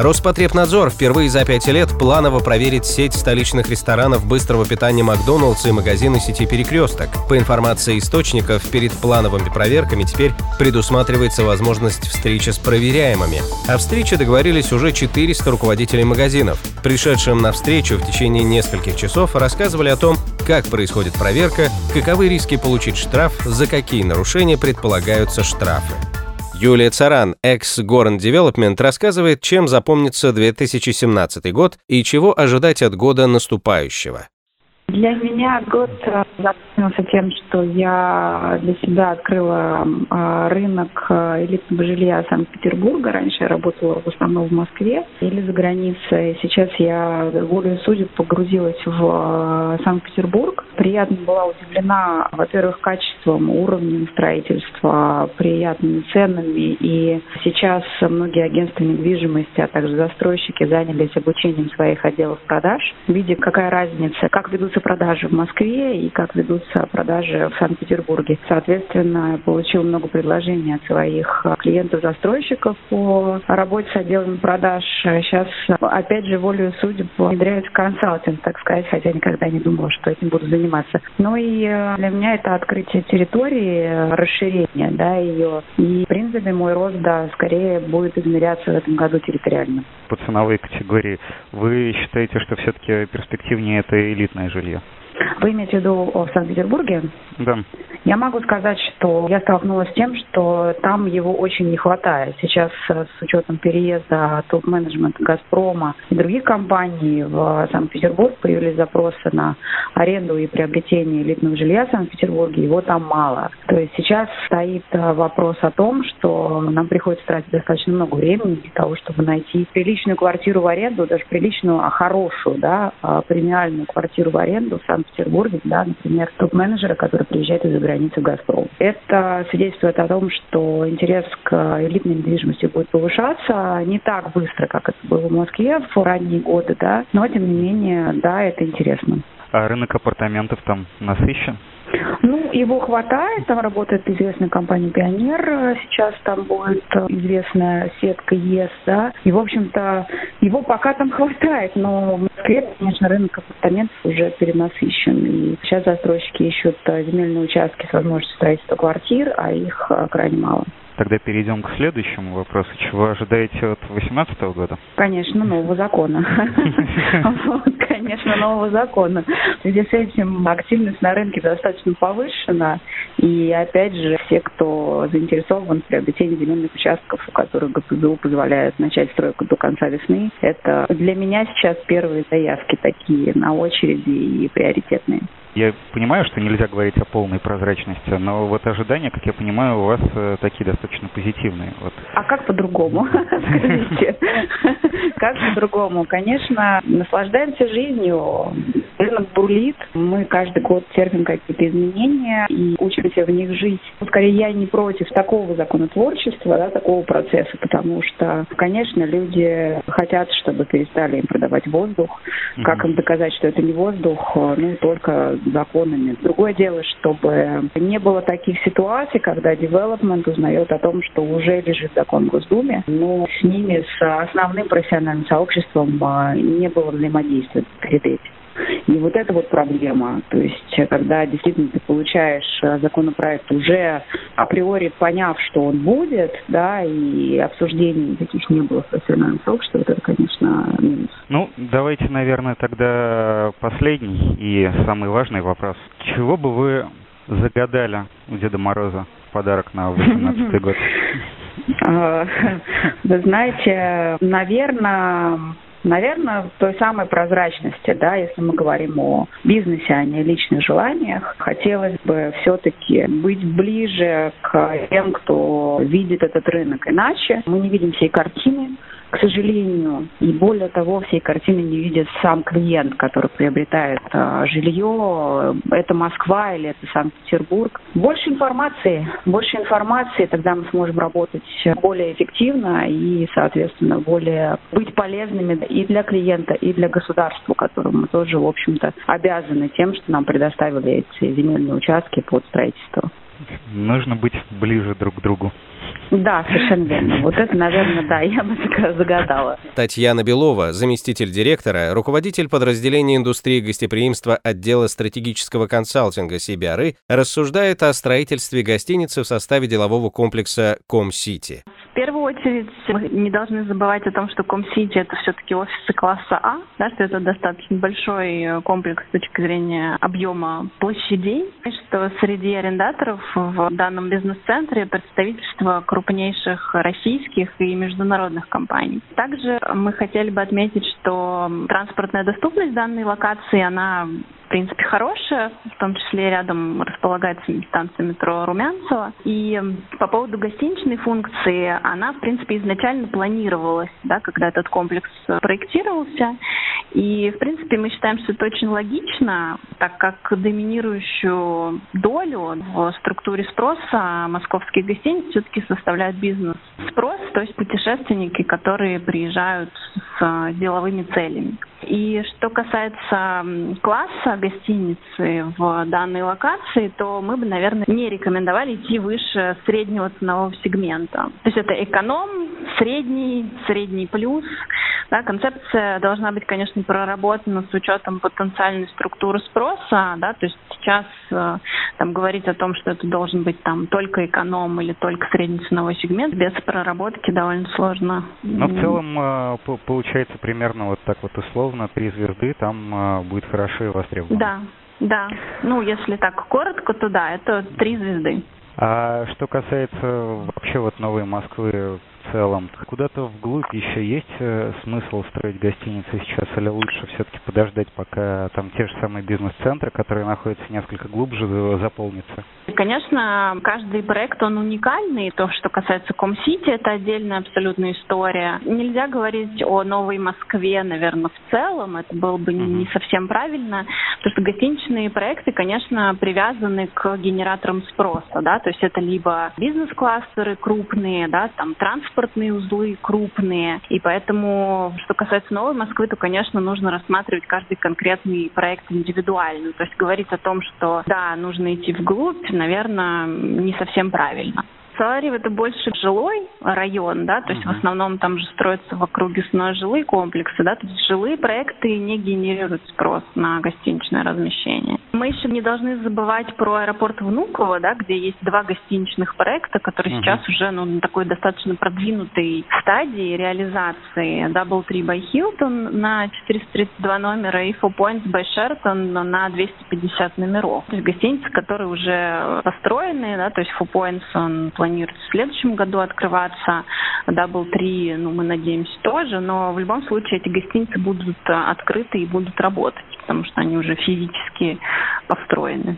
Роспотребнадзор впервые за пять лет планово проверит сеть столичных ресторанов быстрого питания Макдоналдс и магазины сети «Перекресток». По информации источников, перед плановыми проверками теперь предусматривается возможность встречи с проверяемыми. О встрече договорились уже 400 руководителей магазинов. Пришедшим на встречу в течение нескольких часов рассказывали о том, как происходит проверка, каковы риски получить штраф, за какие нарушения предполагаются штрафы. Юлия Царан, экс-Gorn Development, рассказывает, чем запомнится 2017 год и чего ожидать от года наступающего. Для меня год э, запомнился тем, что я для себя открыла э, рынок э, элитного жилья Санкт-Петербурга. Раньше я работала в основном в Москве или за границей. Сейчас я волею судеб погрузилась в Санкт-Петербург. Приятно была удивлена, во-первых, качеством, уровнем строительства, приятными ценами. И сейчас многие агентства недвижимости, а также застройщики занялись обучением своих отделов продаж, видя, какая разница, как ведутся ведутся продажи в Москве и как ведутся продажи в Санкт-Петербурге. Соответственно, получил много предложений от своих клиентов-застройщиков по работе с отделом продаж. Сейчас, опять же, волю судеб внедряюсь в консалтинг, так сказать, хотя никогда не думала, что этим буду заниматься. Ну и э, для меня это открытие территории, расширение да, ее. И, в принципе, мой рост, да, скорее будет измеряться в этом году территориально. По ценовой категории вы считаете, что все-таки перспективнее это элитное жилье? Вы имеете в виду в Санкт-Петербурге? Да. Я могу сказать, что я столкнулась с тем, что там его очень не хватает. Сейчас э, с учетом переезда топ-менеджмента «Газпрома» и других компаний в Санкт-Петербург появились запросы на аренду и приобретение элитного жилья в Санкт-Петербурге. Его там мало. То есть сейчас стоит э, вопрос о том, что нам приходится тратить достаточно много времени для того, чтобы найти приличную квартиру в аренду, даже приличную, а хорошую, да, а премиальную квартиру в аренду в Санкт-Петербурге, да, например, топ-менеджера, который приезжает из-за границы «Газпром». Это свидетельствует о том, что интерес к элитной недвижимости будет повышаться не так быстро, как это было в Москве в ранние годы, да, но тем не менее, да, это интересно. А рынок апартаментов там насыщен? Ну, его хватает, там работает известная компания «Пионер», сейчас там будет известная сетка ЕС, да, и, в общем-то, его пока там хватает, но в Москве, конечно, рынок апартаментов уже перенасыщен, и сейчас застройщики ищут земельные участки с возможностью строительства квартир, а их крайне мало. Тогда перейдем к следующему вопросу. Чего ожидаете от 2018 года? Конечно, нового закона. Конечно, нового закона. В связи с этим активность на рынке достаточно повышена. И опять же, все, кто заинтересован в приобретении земельных участков, у которых ГПЗУ позволяет начать стройку до конца весны, это для меня сейчас первые заявки такие на очереди и приоритетные. Я понимаю, что нельзя говорить о полной прозрачности, но вот ожидания, как я понимаю, у вас э, такие достаточно позитивные. Вот. А как по-другому? Скажите. Как по-другому? Конечно, наслаждаемся жизнью. Рынок бурлит. Мы каждый год терпим какие-то изменения и учимся в них жить. Скорее, я не против такого законотворчества, да, такого процесса, потому что, конечно, люди хотят, чтобы перестали им продавать воздух. Как им доказать, что это не воздух? Ну, только законами. Другое дело, чтобы не было таких ситуаций, когда девелопмент узнает о том, что уже лежит закон в Госдуме, но с ними, с основным профессиональным сообществом а, не было взаимодействия перед этим. И вот это вот проблема. То есть, когда действительно ты получаешь э, законопроект уже априори поняв, что он будет, да, и обсуждений таких не было в профессиональном сообществе, вот это, конечно, минус. Ну, давайте, наверное, тогда последний и самый важный вопрос. Чего бы вы загадали у Деда Мороза в подарок на 18 год? А, вы знаете, наверное, Наверное, той самой прозрачности, да, если мы говорим о бизнесе, а не личных желаниях, хотелось бы все-таки быть ближе к тем, кто видит этот рынок иначе. Мы не видим всей картины, к сожалению. И более того, всей картины не видит сам клиент, который приобретает э, жилье. Это Москва или это Санкт-Петербург. Больше информации, больше информации, тогда мы сможем работать более эффективно и, соответственно, более быть полезными и для клиента, и для государства, которому мы тоже, в общем-то, обязаны тем, что нам предоставили эти земельные участки под строительство. Нужно быть ближе друг к другу. Да, совершенно верно. Вот это, наверное, да, я бы загадала. Татьяна Белова, заместитель директора, руководитель подразделения индустрии гостеприимства отдела стратегического консалтинга CBRE, рассуждает о строительстве гостиницы в составе делового комплекса Ком-Сити. В первую очередь мы не должны забывать о том, что Ком-Сити это все-таки офисы класса А, да, что это достаточно большой э, комплекс с точки зрения объема площадей, и что среди арендаторов в данном бизнес-центре представительство крупнейших российских и международных компаний. Также мы хотели бы отметить, что транспортная доступность данной локации, она в принципе, хорошая, в том числе рядом располагается станция метро Румянцева. И по поводу гостиничной функции, она, в принципе, изначально планировалась, да, когда этот комплекс проектировался. И, в принципе, мы считаем, что это очень логично, так как доминирующую долю в структуре спроса московских гостиниц все-таки составляет бизнес. Спрос, то есть путешественники, которые приезжают деловыми целями. И что касается класса гостиницы в данной локации, то мы бы, наверное, не рекомендовали идти выше среднего ценового сегмента. То есть это эконом, средний, средний плюс. Да, концепция должна быть, конечно, проработана с учетом потенциальной структуры спроса. Да, то есть сейчас э, там, говорить о том, что это должен быть там только эконом или только средний ценовой сегмент, без проработки довольно сложно. Но в целом э, получается примерно вот так вот условно, три звезды там э, будет хорошо и востребовано. Да, да. Ну, если так коротко, то да, это три звезды. А что касается вообще вот Новой Москвы в целом, куда-то вглубь еще есть э, смысл строить гостиницы сейчас или лучше все-таки подождать, пока там те же самые бизнес-центры, которые находятся несколько глубже, заполнятся? Конечно, каждый проект, он уникальный. То, что касается Ком-Сити, это отдельная абсолютная история. Нельзя говорить о Новой Москве, наверное, в целом. Это было бы не совсем правильно. Потому что гостиничные проекты, конечно, привязаны к генераторам спроса. Да? То есть это либо бизнес-кластеры крупные, да, там транспортные узлы крупные. И поэтому, что касается Новой Москвы, то, конечно, нужно рассматривать каждый конкретный проект индивидуально. То есть говорить о том, что да, нужно идти вглубь, наверное, не совсем правильно. Салариев это больше жилой район, да, то есть uh-huh. в основном там же строятся в округе снова жилые комплексы, да, то есть жилые проекты не генерируют спрос на гостиничное размещение. Мы еще не должны забывать про аэропорт Внуково, да, где есть два гостиничных проекта, которые uh-huh. сейчас уже ну, на такой достаточно продвинутой стадии реализации. Double Tree by Hilton на 432 номера и Four Points by Sheraton на 250 номеров. То есть гостиницы, которые уже построены, да, то есть Four Points он планирует планируется в следующем году открываться. Double 3, ну, мы надеемся, тоже. Но в любом случае эти гостиницы будут э, открыты и будут работать, потому что они уже физически построены.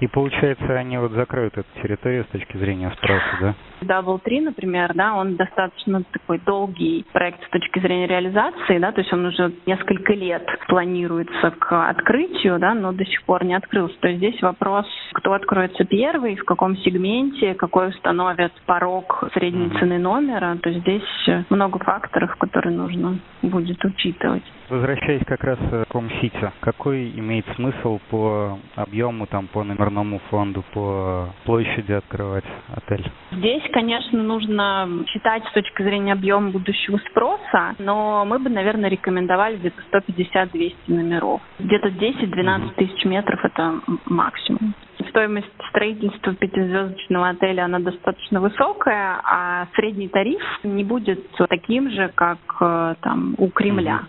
И получается, они вот закроют эту территорию с точки зрения спроса, да? Double 3, например, да, он достаточно такой долгий проект с точки зрения реализации, да, то есть он уже несколько лет планируется к открытию, да, но до сих пор не открылся. То есть здесь вопрос, кто откроется первый, в каком сегменте, какой установят порог средней цены номера. То есть здесь много факторов, которые нужно будет учитывать. Возвращаясь как раз к Ком-Сити, какой имеет смысл по объему, там, по номерному фонду, по площади открывать отель? Здесь, конечно, нужно считать с точки зрения объема будущего спроса, но мы бы, наверное, рекомендовали где-то 150-200 номеров. Где-то 10-12 тысяч метров – это максимум. Стоимость строительства пятизвездочного отеля, она достаточно высокая, а средний тариф не будет таким же, как э, там у Кремля.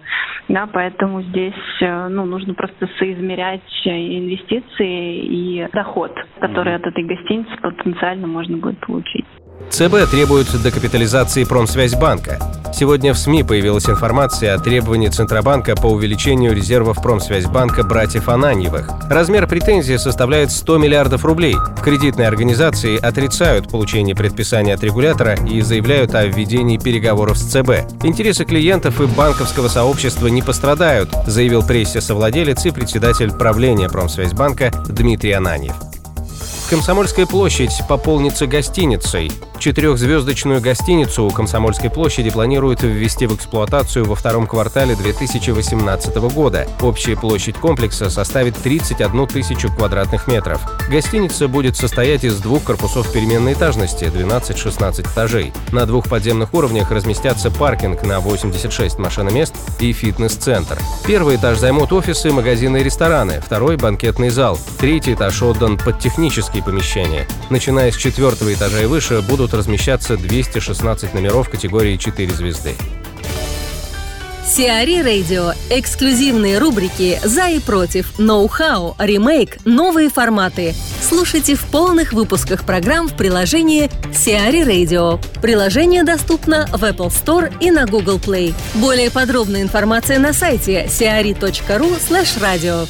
Да, поэтому здесь э, ну, нужно просто соизмерять инвестиции и доход, который от этой гостиницы потенциально можно будет получить. ЦБ требует декапитализации Промсвязьбанка. Сегодня в СМИ появилась информация о требовании Центробанка по увеличению резервов Промсвязьбанка братьев Ананьевых. Размер претензии составляет 100 миллиардов рублей. Кредитные организации отрицают получение предписания от регулятора и заявляют о введении переговоров с ЦБ. Интересы клиентов и банковского сообщества не пострадают, заявил прессе совладелец и председатель правления Промсвязьбанка Дмитрий Ананьев. Комсомольская площадь пополнится гостиницей. Четырехзвездочную гостиницу у Комсомольской площади планируют ввести в эксплуатацию во втором квартале 2018 года. Общая площадь комплекса составит 31 тысячу квадратных метров. Гостиница будет состоять из двух корпусов переменной этажности 12-16 этажей. На двух подземных уровнях разместятся паркинг на 86 машиномест и фитнес-центр. Первый этаж займут офисы, магазины и рестораны, второй – банкетный зал. Третий этаж отдан под технические помещения. Начиная с четвертого этажа и выше будут будут размещаться 216 номеров категории 4 звезды. Сиари Радио. Эксклюзивные рубрики «За и против», «Ноу-хау», «Ремейк», «Новые форматы». Слушайте в полных выпусках программ в приложении Сиари Radio. Приложение доступно в Apple Store и на Google Play. Более подробная информация на сайте siari.ru radio.